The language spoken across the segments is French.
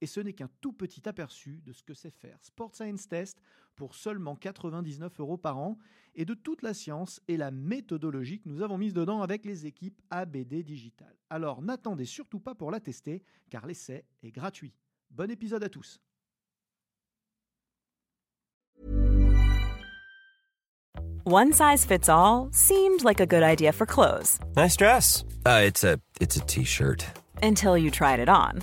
Et ce n'est qu'un tout petit aperçu de ce que c'est faire Sport Science Test pour seulement 99 euros par an et de toute la science et la méthodologie que nous avons mise dedans avec les équipes ABD Digital. Alors n'attendez surtout pas pour la tester car l'essai est gratuit. Bon épisode à tous. One size fits all seemed like a good idea for clothes Nice dress. Uh, it's a it's a t-shirt. until you tried it on.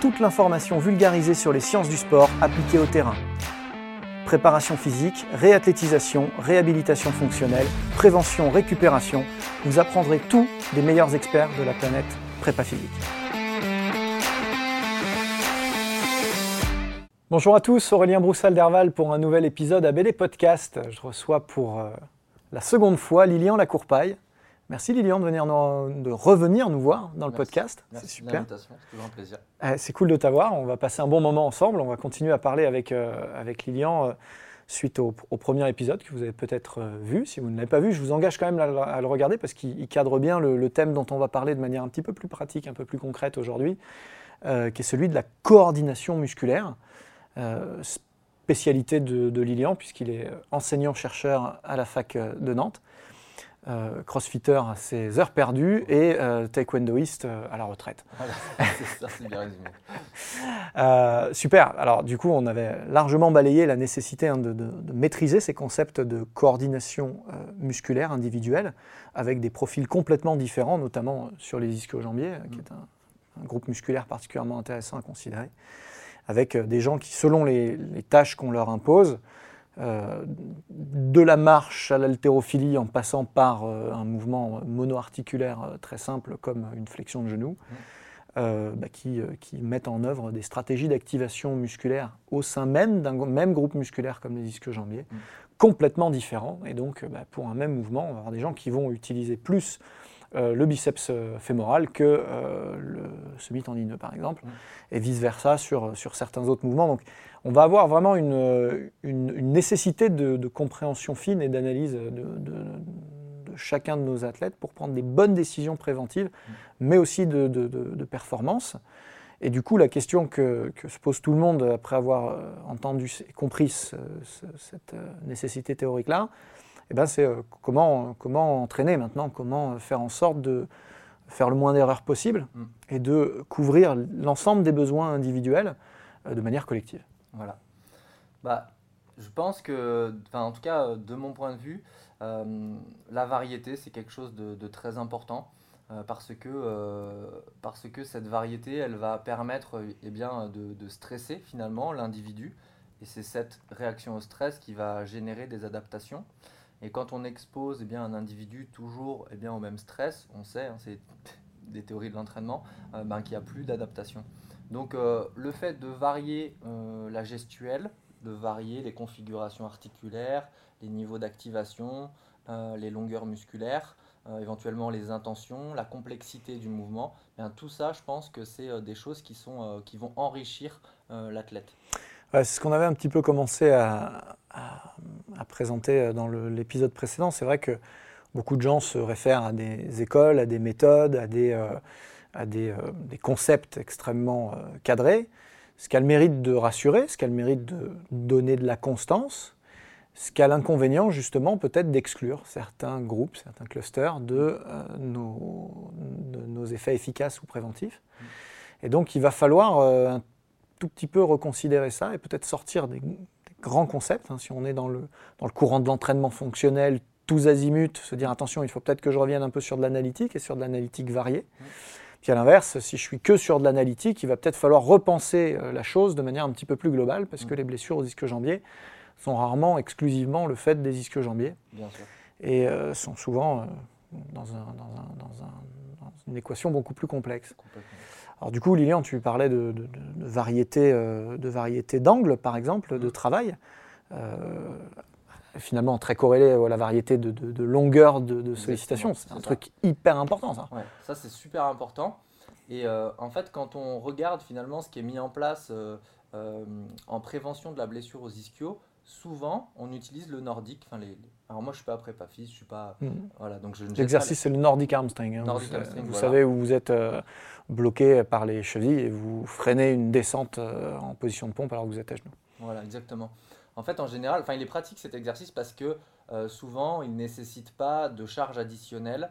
toute l'information vulgarisée sur les sciences du sport appliquées au terrain. Préparation physique, réathlétisation, réhabilitation fonctionnelle, prévention, récupération, vous apprendrez tout des meilleurs experts de la planète prépa physique. Bonjour à tous, Aurélien Broussal d'Herval pour un nouvel épisode ABD Podcast. Je reçois pour euh, la seconde fois Lilian Lacourpaille. Merci Lilian de, venir nous- de revenir nous voir dans le Merci. podcast. Merci C'est super. c'est toujours un plaisir. Euh, C'est cool de t'avoir. On va passer un bon moment ensemble. On va continuer à parler avec, euh, avec Lilian euh, suite au, au premier épisode que vous avez peut-être euh, vu. Si vous ne l'avez pas vu, je vous engage quand même à, le- à le regarder parce qu'il il cadre bien le, le thème dont on va parler de manière un petit peu plus pratique, un peu plus concrète aujourd'hui, qui est celui de la coordination musculaire. Spécialité de, de Lilian puisqu'il est enseignant-chercheur à la fac de Nantes. Euh, crossfitter à ses heures perdues et euh, taekwondoïste euh, à la retraite. Voilà, c'est ça, c'est bien résumé. Euh, super. Alors du coup, on avait largement balayé la nécessité hein, de, de- de maîtriser ces concepts de coordination musculaire individuelle avec des profils complètement différents, notamment sur les ischio-jambiers, qui est un, un groupe musculaire particulièrement intéressant à considérer, avec des gens qui, selon les, les tâches qu'on leur impose, euh, de la marche à l'haltérophilie en passant par euh, un mouvement monoarticulaire euh, très simple comme une flexion de genou, bah, qui, qui mettent en œuvre des stratégies d'activation musculaire au sein même d'un même groupe musculaire comme les ischio-jambiers, Mm. complètement différents. Et donc, bah, pour un même mouvement, on va avoir des gens qui vont utiliser plus euh, le biceps euh, fémoral que euh, le semi-tendineux, par exemple, Mm. et vice-versa sur, sur certains autres mouvements. Donc, on va avoir vraiment une, euh, une- une nécessité de, de compréhension fine et d'analyse de, de- de chacun de nos athlètes pour prendre des bonnes décisions préventives, mais aussi de, performance. Et du coup, la question que, que se pose tout le monde après avoir euh, entendu et compris ce- ce- cette euh, nécessité théorique-là, eh ben, c'est euh, comment, comment entraîner maintenant, comment faire en sorte de faire le moins d'erreurs possible Mm. et de couvrir l'ensemble des besoins individuels euh, de manière collective? Voilà. Bah, je pense que, en tout cas, euh, de mon point de vue, euh, la variété, c'est quelque chose de, de très important euh, parce, que, euh, parce que cette variété, elle va permettre eh bien, de, de stresser finalement l'individu. Et c'est cette réaction au stress qui va générer des adaptations. Et quand on expose eh bien, un individu toujours eh bien, au même stress, on sait, hein, c'est des théories de l'entraînement, euh, ben, qu'il n'y a plus d'adaptation. Donc euh, le fait de varier euh, la gestuelle, de varier les configurations articulaires, les niveaux d'activation, les longueurs musculaires, éventuellement les intentions, la complexité du mouvement, bien, tout ça, je pense que c'est des choses qui, sont, qui vont enrichir l'athlète. C'est ce qu'on avait un petit peu commencé à- à présenter euh, dans l'épisode précédent. C'est vrai que beaucoup de gens se réfèrent à des écoles, à des méthodes, à des, euh, euh, concepts extrêmement cadrés, ce qui a le mérite de rassurer, ce qui a le mérite de donner de la constance, ce qui a l'inconvénient justement peut-être d'exclure certains groupes, certains clusters de, nos, effets efficaces ou préventifs. Et donc il va falloir un tout petit peu reconsidérer ça et peut-être sortir des, grand concept. Hein. si on est dans le, dans le courant de l'entraînement fonctionnel, tous azimuts, se dire attention, il faut peut-être que je revienne un peu sur de l'analytique et sur de l'analytique variée. Puis à l'inverse, si je suis que sur de l'analytique, il va peut-être falloir repenser euh, la chose de manière un petit peu plus globale parce que les blessures aux ischio-jambiers sont rarement exclusivement le fait des ischio-jambiers et euh, sont souvent dans, une équation beaucoup plus complexe. Alors du coup, Lilian, tu parlais de, de, de variété euh, d'angles, par exemple, de mm. travail. Euh, finalement, très corrélé à la variété de, longueur de, sollicitation. C'est un truc hyper important, ça. ça, c'est super important. Et euh, en fait, quand on regarde finalement ce qui est mis en place en prévention de la blessure aux ischios, souvent, on utilise le nordique. Enfin, les, alors moi, je suis pas prépa je suis pas. Hmm. Voilà, donc L'exercice, c'est le nordic hamstring. Hein. vous, savez où vous êtes euh, bloqué par les chevilles et vous freinez une descente euh, en position de pompe alors que vous êtes à genoux. Voilà, exactement. En fait, en général, enfin, il est pratique cet exercice parce que euh, souvent, il ne nécessite pas de charge additionnelle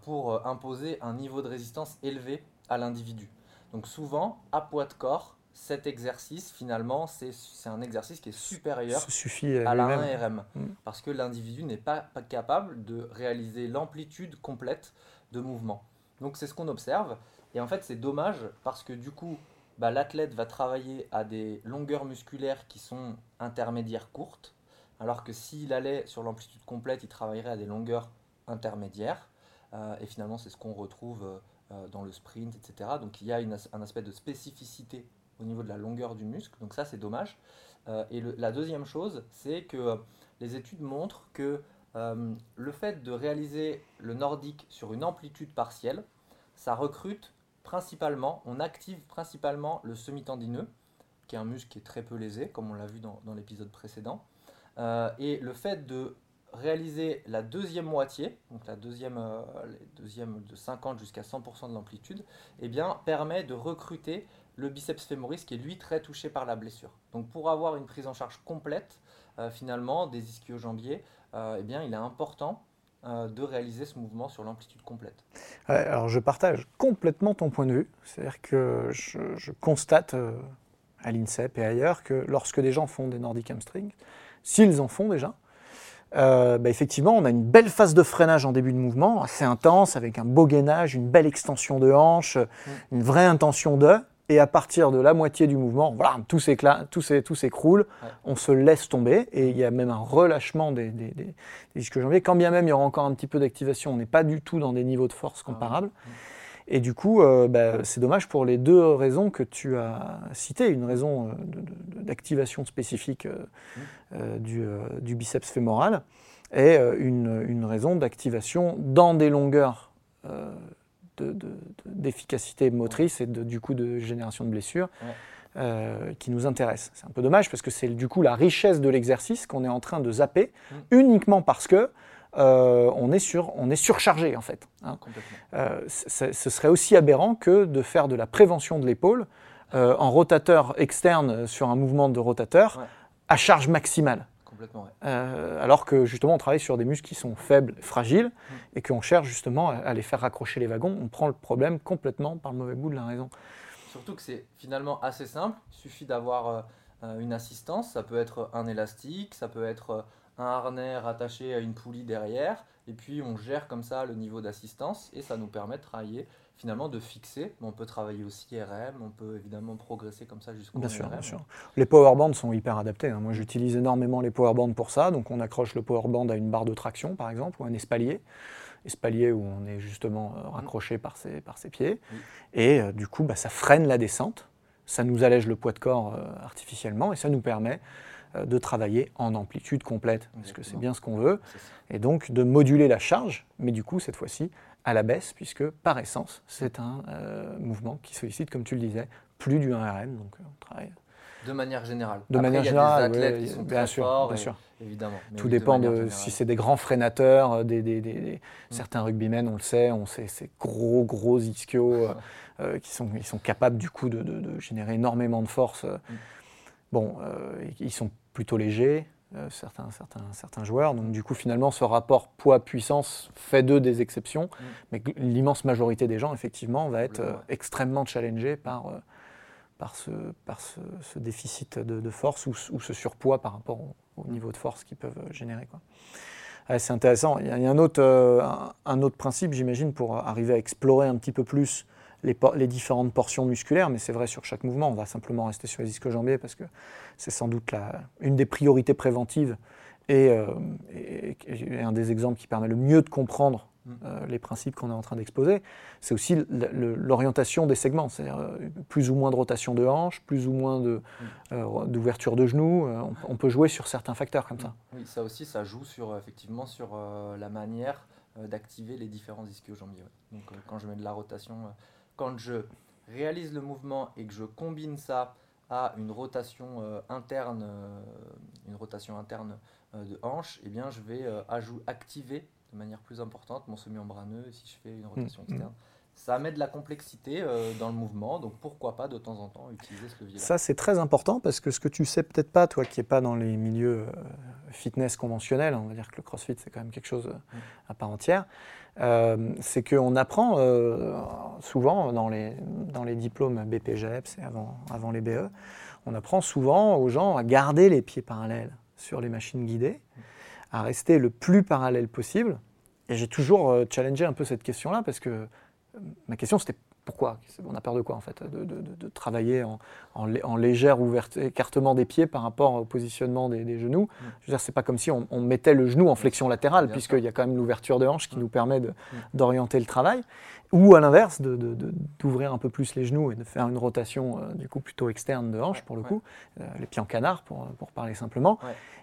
pour imposer un niveau de résistance élevé à l'individu. Donc souvent, à poids de corps, cet exercice, finalement, c'est un exercice qui est supérieur à la 1RM. Mm. Parce que l'individu n'est pas, capable de réaliser l'amplitude complète de mouvement. Donc c'est ce qu'on observe. Et en fait, c'est dommage parce que du coup, bah, l'athlète va travailler à des longueurs musculaires qui sont intermédiaires courtes. Alors que s'il allait sur l'amplitude complète, il travaillerait à des longueurs intermédiaires. Euh, et finalement, c'est ce qu'on retrouve euh, dans le sprint, etc. Donc il y a un aspect de spécificité au niveau de la longueur du muscle. Donc ça, c'est dommage. Euh, et la deuxième chose, c'est que euh, les études montrent que euh, le fait de réaliser le nordique sur une amplitude partielle, ça recrute principalement, on active principalement le semi-tendineux, qui est un muscle qui est très peu lésé, comme on l'a vu dans, l'épisode précédent. et le fait de réaliser la deuxième moitié, donc la deuxième, deuxième de 50 jusqu'à 100% de l'amplitude, eh bien, permet de recruter le biceps fémoris qui est lui très touché par la blessure. Donc pour avoir une prise en charge complète euh, finalement des ischio-jambiers, euh, eh bien il est important euh, de réaliser ce mouvement sur l'amplitude complète. alors je partage complètement ton point de vue, c'est-à-dire que je, constate à l'INSEP et ailleurs que lorsque des gens font des Nordic hamstrings, s'ils en font déjà, bah, effectivement, on a une belle phase de freinage en début de mouvement, assez intense, avec un beau gainage, une belle extension de hanche, mm. une vraie intention de et à partir de la moitié du mouvement, voilà, tout s'écroule, tout on se laisse tomber, et il y a même un relâchement des, des, des, disques jambiers. Quand bien même il y aura encore un petit peu d'activation, on n'est pas du tout dans des niveaux de force ah comparables. Et du coup, euh, bah, c'est dommage pour les deux raisons que tu as citées. Une raison euh, d'activation spécifique euh, du, biceps fémoral et une, une raison d'activation dans des longueurs d'efficacité motrice et de, du coup de génération de blessures euh, qui nous intéresse. C'est un peu dommage parce que c'est du coup la richesse de l'exercice qu'on est en train de zapper mm. uniquement parce que euh, on, est sur, on est surchargé en fait. Hein. Euh, ce serait aussi aberrant que de faire de la prévention de l'épaule en rotateur externe sur un mouvement de rotateur à charge maximale. Euh, alors que justement, on travaille sur des muscles qui sont faibles, fragiles, mm. et qu'on cherche justement à, les faire raccrocher les wagons. On prend le problème complètement par le mauvais bout de la raison. Surtout que c'est finalement assez simple. Il suffit d'avoir euh, euh, une assistance. Ça peut être un élastique, ça peut être un harnais rattaché à une poulie derrière. Et puis on gère comme ça le niveau d'assistance et ça nous permet de travailler finalement de fixer. On peut travailler aussi RM, on peut évidemment progresser comme ça jusqu'au bien sûr, Bien sûr. Les powerbands sont hyper adaptés. Hein. Moi, j'utilise énormément les powerbands pour ça. Donc, on accroche le powerband à une barre de traction, par exemple, ou un espalier. Espalier où on est justement euh, raccroché par ses, par ses pieds. Et euh, du coup, bah, ça freine la descente. Ça nous allège le poids de corps euh, artificiellement et ça nous permet de travailler en amplitude complète, parce que c'est bien ce qu'on veut, et donc de moduler la charge, mais du coup, cette fois-ci, à la baisse, puisque par essence, c'est un euh, mouvement qui sollicite, comme tu le disais, plus du 1RM. Donc euh, on travaille. De manière générale. De manière générale, bien, sûr, bien sûr. Évidemment. Tout dépend de, si c'est des grands freinateurs, euh, des, des, des, mm. certains rugbymen, on le sait, on sait ces gros gros ischios qui sont, ils sont capables du coup de, de, générer énormément de force. Mm. Bon, ils sont plutôt légers, euh, certains, certains, certains joueurs. Donc du coup, finalement, ce rapport poids-puissance fait d'eux des exceptions, mm. mais l'immense majorité des gens, effectivement, va être euh, extrêmement challengée par, euh, par ce, par ce, déficit de, force ou, ce surpoids par rapport au, niveau de force qu'ils peuvent générer. c'est intéressant. Il y a, un, autre, un, autre principe, j'imagine, pour arriver à explorer un petit peu plus les, les différentes portions musculaires, mais c'est vrai sur chaque mouvement. On va simplement rester sur les disques jambiers parce que c'est sans doute la, une des priorités préventives euh, et, un des exemples qui permet le mieux de comprendre mm. euh, les principes qu'on est en train d'exposer, c'est aussi l'orientation des segments, c'est-à-dire euh, plus ou moins de rotation de hanche, plus ou moins mm. d'ouverture de, genoux. On, peut jouer sur certains facteurs comme ça. Oui, ça aussi, ça joue sur, effectivement sur la manière d'activer les différents ischio-jambiers. Donc quand je mets de la rotation, quand je réalise le mouvement et que je combine ça à une rotation interne, une rotation interne euh, de hanche, eh bien, je vais euh, activer de manière plus importante mon semi-membraneux si je fais une rotation mm, mm. Ça met de la complexité euh, dans le mouvement, donc pourquoi pas de temps en temps utiliser ce levier. Ça, c'est très important parce que ce que tu sais peut-être pas, toi qui n'es pas dans les milieux fitness conventionnels, on va dire que le crossfit c'est quand même quelque chose mm. à part entière, c'est qu'on apprend souvent dans les, dans les diplômes BPGEPS et avant, avant les BE, on apprend souvent aux gens à garder les pieds parallèles sur les machines guidées, à rester le plus parallèle possible. Et j'ai toujours euh, challengé un peu cette question-là parce que euh, ma question c'était pourquoi? On a peur de quoi en fait de, travailler en, en, légère écartement des pieds par rapport au positionnement des, genoux. Mm. Je veux dire, c'est pas comme si on, mettait le genou en flexion latérale, puisqu'il y a quand même l'ouverture de hanche qui mm. nous permet mm. d'orienter le travail. Ou à l'inverse, d'ouvrir un peu plus les genoux et de faire une rotation euh, du coup plutôt externe de hanche pour le coup, les pieds en canard pour, pour parler simplement.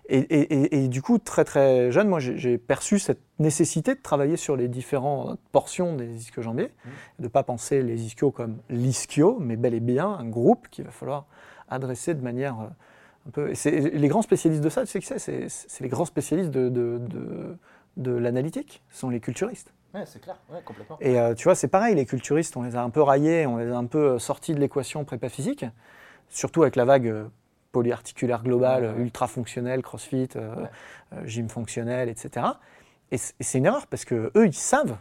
Et, du coup, très très jeune, moi j'ai perçu cette nécessité de travailler sur les différentes portions des ischio-jambiers, mmh. de ne pas penser les ischios comme l'ischio, mais bel et bien un groupe qu'il va falloir adresser de manière euh, un peu. Et les grands spécialistes de ça, tu sais que c'est? C'est les grands spécialistes de, de, de, l'analytique, sont les culturistes. Oui, c'est clair, ouais, complètement. Et euh, tu vois, c'est pareil, les culturistes, on les a un peu raillés, on les a un peu sortis de l'équation prépa physique, surtout avec la vague euh, polyarticulaire global, ultra fonctionnel, crossfit, euh, euh, gym fonctionnel, etc. Et c'est une erreur parce que eux, ils savent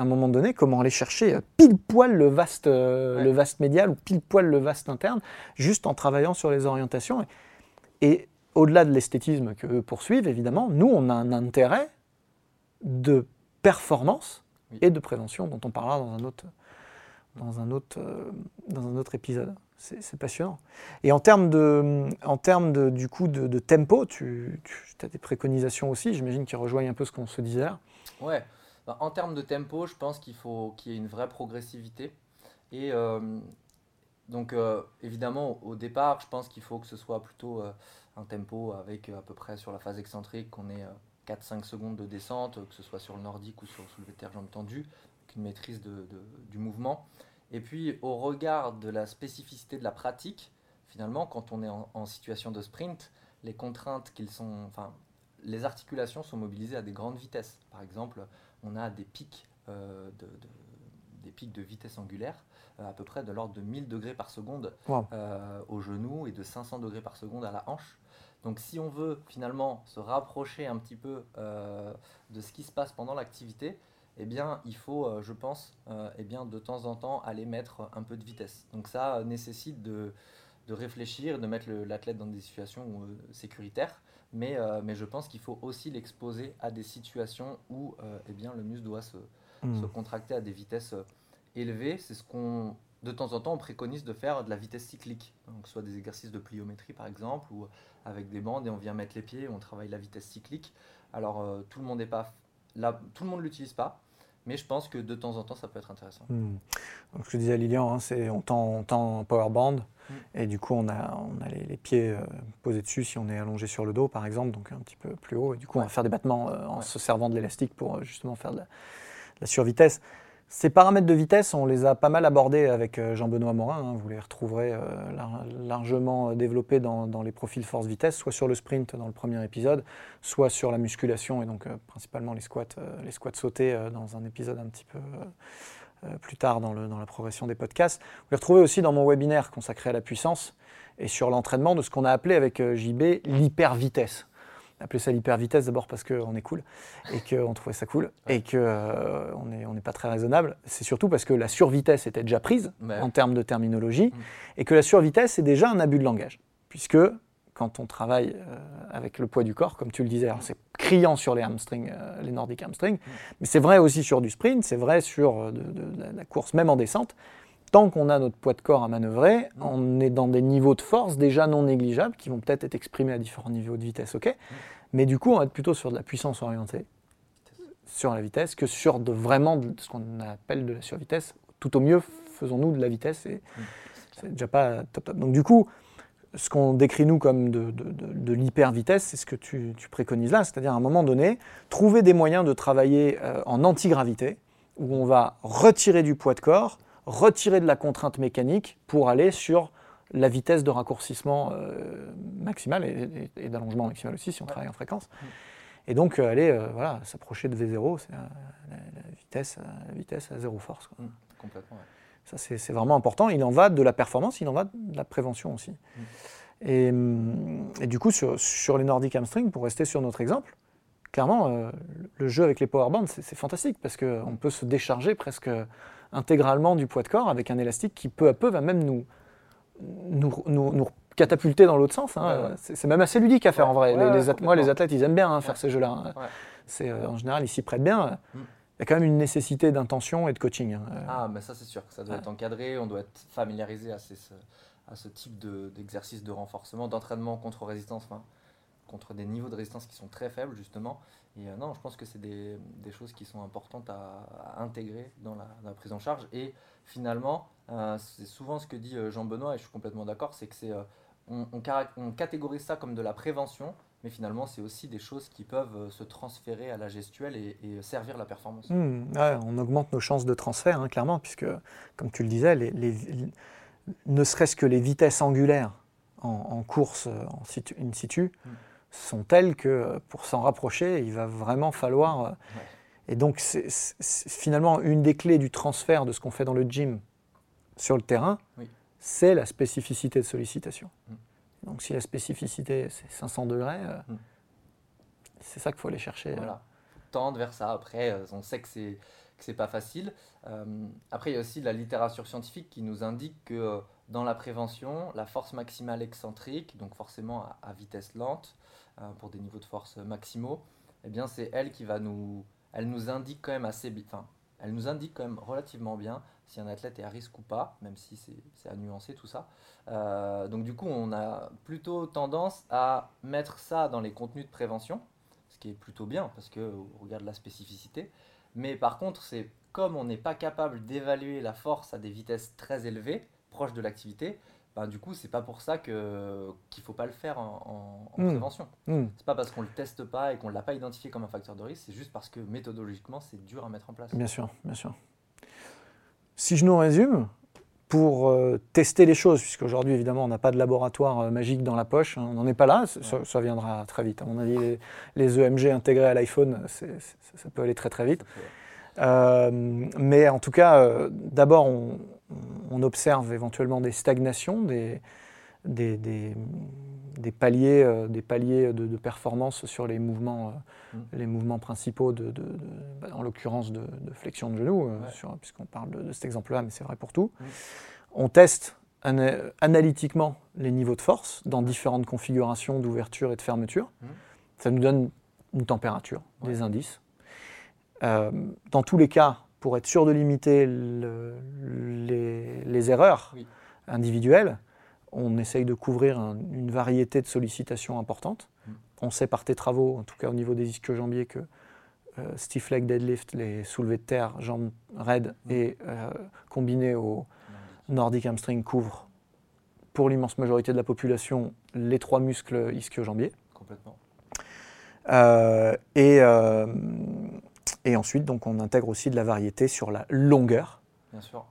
à un moment donné comment aller chercher euh, pile poil le vaste, le vaste médial ou pile poil le vaste interne, juste en travaillant sur les orientations. Et, au-delà de l'esthétisme qu'eux poursuivent, évidemment, nous, on a un intérêt de performance et de prévention dont on parlera dans un autre, dans un autre, dans un autre épisode c'est passionnant. Et en termes de, en termes de, du coup de, tempo, tu, as des préconisations aussi, j'imagine, qui rejoignent un peu ce qu'on se disait là. Ouais. En termes de tempo, je pense qu'il faut qu'il y ait une vraie progressivité. Et euh, donc, euh, évidemment, au départ, je pense qu'il faut que ce soit plutôt euh, un tempo avec à peu près sur la phase excentrique, qu'on ait 4-5 secondes de descente, que ce soit sur le nordique ou sur le soulevé jambes tendues, une maîtrise du mouvement. Et puis, au regard de la spécificité de la pratique, finalement, quand on est en, situation de sprint, les contraintes qu'ils sont, enfin, les articulations sont mobilisées à des grandes vitesses. Par exemple, on a des pics, euh, de, des pics de vitesse angulaire euh, à peu près de l'ordre de 1000 degrés par seconde euh, au genou et de 500 degrés par seconde à la hanche. Donc si on veut finalement se rapprocher un petit peu de ce qui se passe pendant l'activité, eh bien, il faut, euh, je pense, euh, eh bien, de temps en temps aller mettre un peu de vitesse. Donc ça nécessite de, de réfléchir, de mettre l'athlète dans des situations sécuritaires, mais, mais je pense qu'il faut aussi l'exposer à des situations où eh bien, le muscle doit se, hmm. se contracter à des vitesses élevées. C'est ce qu'on, de temps en temps, on préconise de faire de la vitesse cyclique, donc soit des exercices de pliométrie par exemple, ou avec des bandes et on vient mettre les pieds, on travaille la vitesse cyclique. Alors tout le monde n'est pas là, tout le monde l'utilise pas, mais je pense que de temps en temps, ça peut être intéressant. Hmm. Donc, je disais à Lilian, hein, c'est, on tend, on power band, hmm. et du coup, on a, on a les, pieds euh, posés dessus si on est allongé sur le dos, par exemple, donc un petit peu plus haut. Et du coup, on va faire des battements euh, en se servant de l'élastique pour euh, justement faire de la, de la survitesse. Ces paramètres de vitesse, on les a pas mal abordés avec euh, Jean-Benoît Morin. Hein. vous les retrouverez euh, largement développés dans, les profils force-vitesse, soit sur le sprint dans le premier épisode, soit sur la musculation et donc euh, principalement les squats, les squats sautés dans un épisode un petit peu plus tard dans, dans, la progression des podcasts. Vous les retrouvez aussi dans mon webinaire consacré à la puissance et sur l'entraînement de ce qu'on a appelé avec JB l'hyper-vitesse. Appelé ça l'hyper-vitesse d'abord parce qu'on est cool et qu'on trouvait ça cool et qu'on euh, n'est on est pas très raisonnable. C'est surtout parce que la survitesse était déjà prise en termes de terminologie mm. et que la survitesse est déjà un abus de langage. Puisque quand on travaille euh, avec le poids du corps, comme tu le disais, c'est criant sur les hamstrings, euh, les nordiques hamstrings, mm. mais c'est vrai aussi sur du sprint, c'est vrai sur de, la course, même en descente tant qu'on a notre poids de corps à manœuvrer, on est dans des niveaux de force déjà non négligeables qui vont peut-être être exprimés à différents niveaux de vitesse, ok? Mais du coup, on va être plutôt sur de la puissance orientée sur la vitesse que sur de vraiment ce qu'on appelle de la survitesse. Tout au mieux, faisons-nous de la vitesse et c'est déjà pas top top. Donc du coup, ce qu'on décrit nous comme de, de, l'hyper-vitesse, c'est ce que tu, préconises là, c'est-à-dire à un moment donné, trouver des moyens de travailler euh, en antigravité, où on va retirer du poids de corps, retirer de la contrainte mécanique pour aller sur la vitesse de raccourcissement euh, maximale et, d'allongement maximal aussi si on travaille en fréquence. Mm. Et donc euh, aller euh, voilà, s'approcher de V0, c'est la, vitesse, la vitesse à zéro force. Mm, complètement. Ça c'est vraiment important. Il en va de la performance, il en va de la prévention aussi. Mm. Et, du coup sur, sur, les Nordic Hamstring, pour rester sur notre exemple, clairement le jeu avec les powerbands c'est fantastique parce qu'on peut se décharger presque intégralement du poids de corps avec un élastique qui peu à peu va même nous, nous, catapulter dans l'autre sens. Hein. C'est même assez ludique à faire en vrai. Les, moi, les athlètes, ils aiment bien hein, faire ces jeux-là. Hein. C'est euh, en général, ils s'y prêtent bien. Mm. Il y a quand même une nécessité d'intention et de coaching. Ah, mais ça, c'est sûr que ça doit être encadré. On doit être familiarisé à, à ce type d'exercice de, renforcement, d'entraînement contre résistance, contre des niveaux de résistance qui sont très faibles, justement. Et euh, non, je pense que c'est des, choses qui sont importantes à, intégrer dans la, prise en charge. Et finalement, euh, c'est souvent ce que dit euh, Jean-Benoît, et je suis complètement d'accord, c'est que c'est on, on, catégorise ça comme de la prévention, mais finalement, c'est aussi des choses qui peuvent se transférer à la gestuelle et, servir la performance. Mmh, on augmente nos chances de transfert, hein, clairement, puisque, comme tu le disais, les, ne serait-ce que les vitesses angulaires en, course en situ, in situ, mmh sont telles que pour s'en rapprocher, il va vraiment falloir... Euh, et donc, c'est finalement une des clés du transfert de ce qu'on fait dans le gym sur le terrain, c'est la spécificité de sollicitation. Mm. Donc, si la spécificité, c'est 500 degrés, euh, mm. c'est ça qu'il faut aller chercher. Voilà. Tendre vers ça. Après, euh, on sait que c'est c'est pas facile. après, il y a aussi la littérature scientifique qui nous indique que dans la prévention, la force maximale excentrique, donc forcément à vitesse lente, euh, pour des niveaux de force maximaux, eh bien c'est elle qui va nous, elle nous indique quand même assez, enfin, elle nous indique quand même relativement bien si un athlète est à risque ou pas, même si c'est à nuancer tout ça. Euh, donc du coup, on a plutôt tendance à mettre ça dans les contenus de prévention, ce qui est plutôt bien parce que on regarde la spécificité. Mais par contre, c'est comme on n'est pas capable d'évaluer la force à des vitesses très élevées, proches de l'activité, ben, du coup, c'est pas pour ça que qu'il faut pas le faire en, en, mmh. prévention. Mmh. C'est pas parce qu'on le teste pas et qu'on l'a pas identifié comme un facteur de risque, c'est juste parce que méthodologiquement, c'est dur à mettre en place. Bien sûr, bien sûr. Si je nous résume, pour euh, tester les choses, puisqu'aujourd'hui, évidemment, on n'a pas de laboratoire euh, magique dans la poche, hein, on n'en est pas là, ça, viendra très vite. À mon avis, les, EMG e intégrés à l'iPhone, ça peut aller très très vite. Euh, mais en tout cas, d'abord, on, on observe éventuellement des stagnations, des, paliers, des paliers euh, de, performance sur les mouvements, euh, mm. les mouvements principaux, de, bah, en l'occurrence de, flexion de genou, euh, puisqu'on parle de, cet exemple-là, mais c'est vrai pour tout. Mm. On teste analytiquement les niveaux de force dans différentes configurations d'ouverture et de fermeture. Mm. Ça nous donne une température, des indices. dans tous les cas, pour être sûr de limiter les, erreurs individuelles, on essaye de couvrir une variété de sollicitations importantes. Mm. On sait par tes travaux, en tout cas au niveau des ischio-jambiers, que euh, stiff leg deadlift, les soulevés de terre, jambes raides mm. et euh, combinés au nordic hamstring couvrent pour l'immense majorité de la population les trois muscles ischio-jambiers. Complètement. Euh, et, et ensuite, donc, on intègre aussi de la variété sur la longueur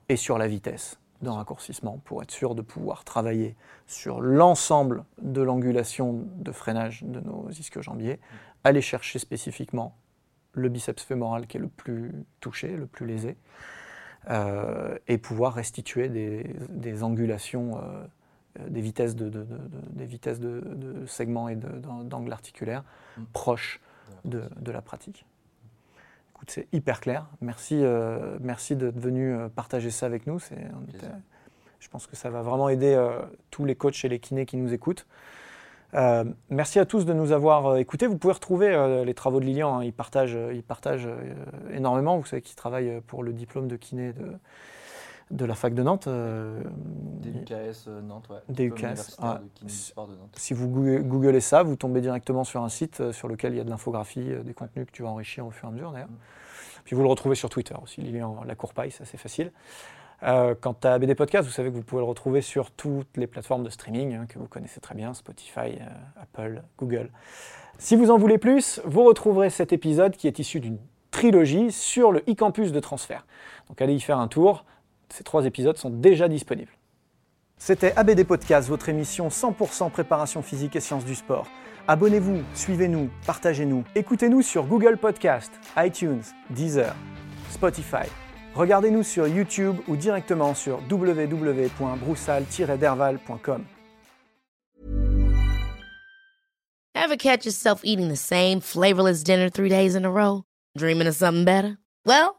et sur la vitesse d'un raccourcissement pour être sûr de pouvoir travailler sur l'ensemble de l'angulation de freinage de nos ischio-jambiers, mm. aller chercher spécifiquement le biceps fémoral qui est le plus touché, le plus lésé, euh, et pouvoir restituer des, angulations euh, des vitesses de, des vitesses de, segments et d'angles articulaires mm. proches de, la pratique. Écoute, c'est hyper clair. Merci, merci d'être venu partager ça avec nous. je pense que ça va vraiment aider tous les coachs et les kinés qui nous écoutent. Euh, merci à tous de nous avoir euh, écoutés. Vous pouvez retrouver euh, les travaux de Lilian. Hein. Il partage, il partage énormément. Vous savez qu'il travaille pour le diplôme de kiné de, de la fac de Nantes. DUKS Nantes, ouais. DUKS. Ah, si vous googlez ça, vous tombez directement sur un site sur lequel il y a de l'infographie, des contenus que tu vas enrichir au fur et à mesure d'ailleurs. Mm. Puis vous le retrouvez sur Twitter aussi, Lilian Lacourpaille, ça c'est facile. Euh, quant à BD Podcast, vous savez que vous pouvez le retrouver sur toutes les plateformes de streaming hein, que vous connaissez très bien, Spotify, euh, Apple, Google. Si vous en voulez plus, vous retrouverez cet épisode qui est issu d'une trilogie sur le e-campus de transfert. Donc allez y faire un tour, ces trois épisodes sont déjà disponibles. C'était ABD Podcast, votre émission 100% préparation physique et sciences du sport. Abonnez-vous, suivez-nous, partagez-nous. Écoutez-nous sur Google Podcast, iTunes, Deezer, Spotify. Regardez-nous sur YouTube ou directement sur www.broussal-derval.com. Ever catch yourself eating the same flavorless dinner three days in a row? Dreaming of something better? Well,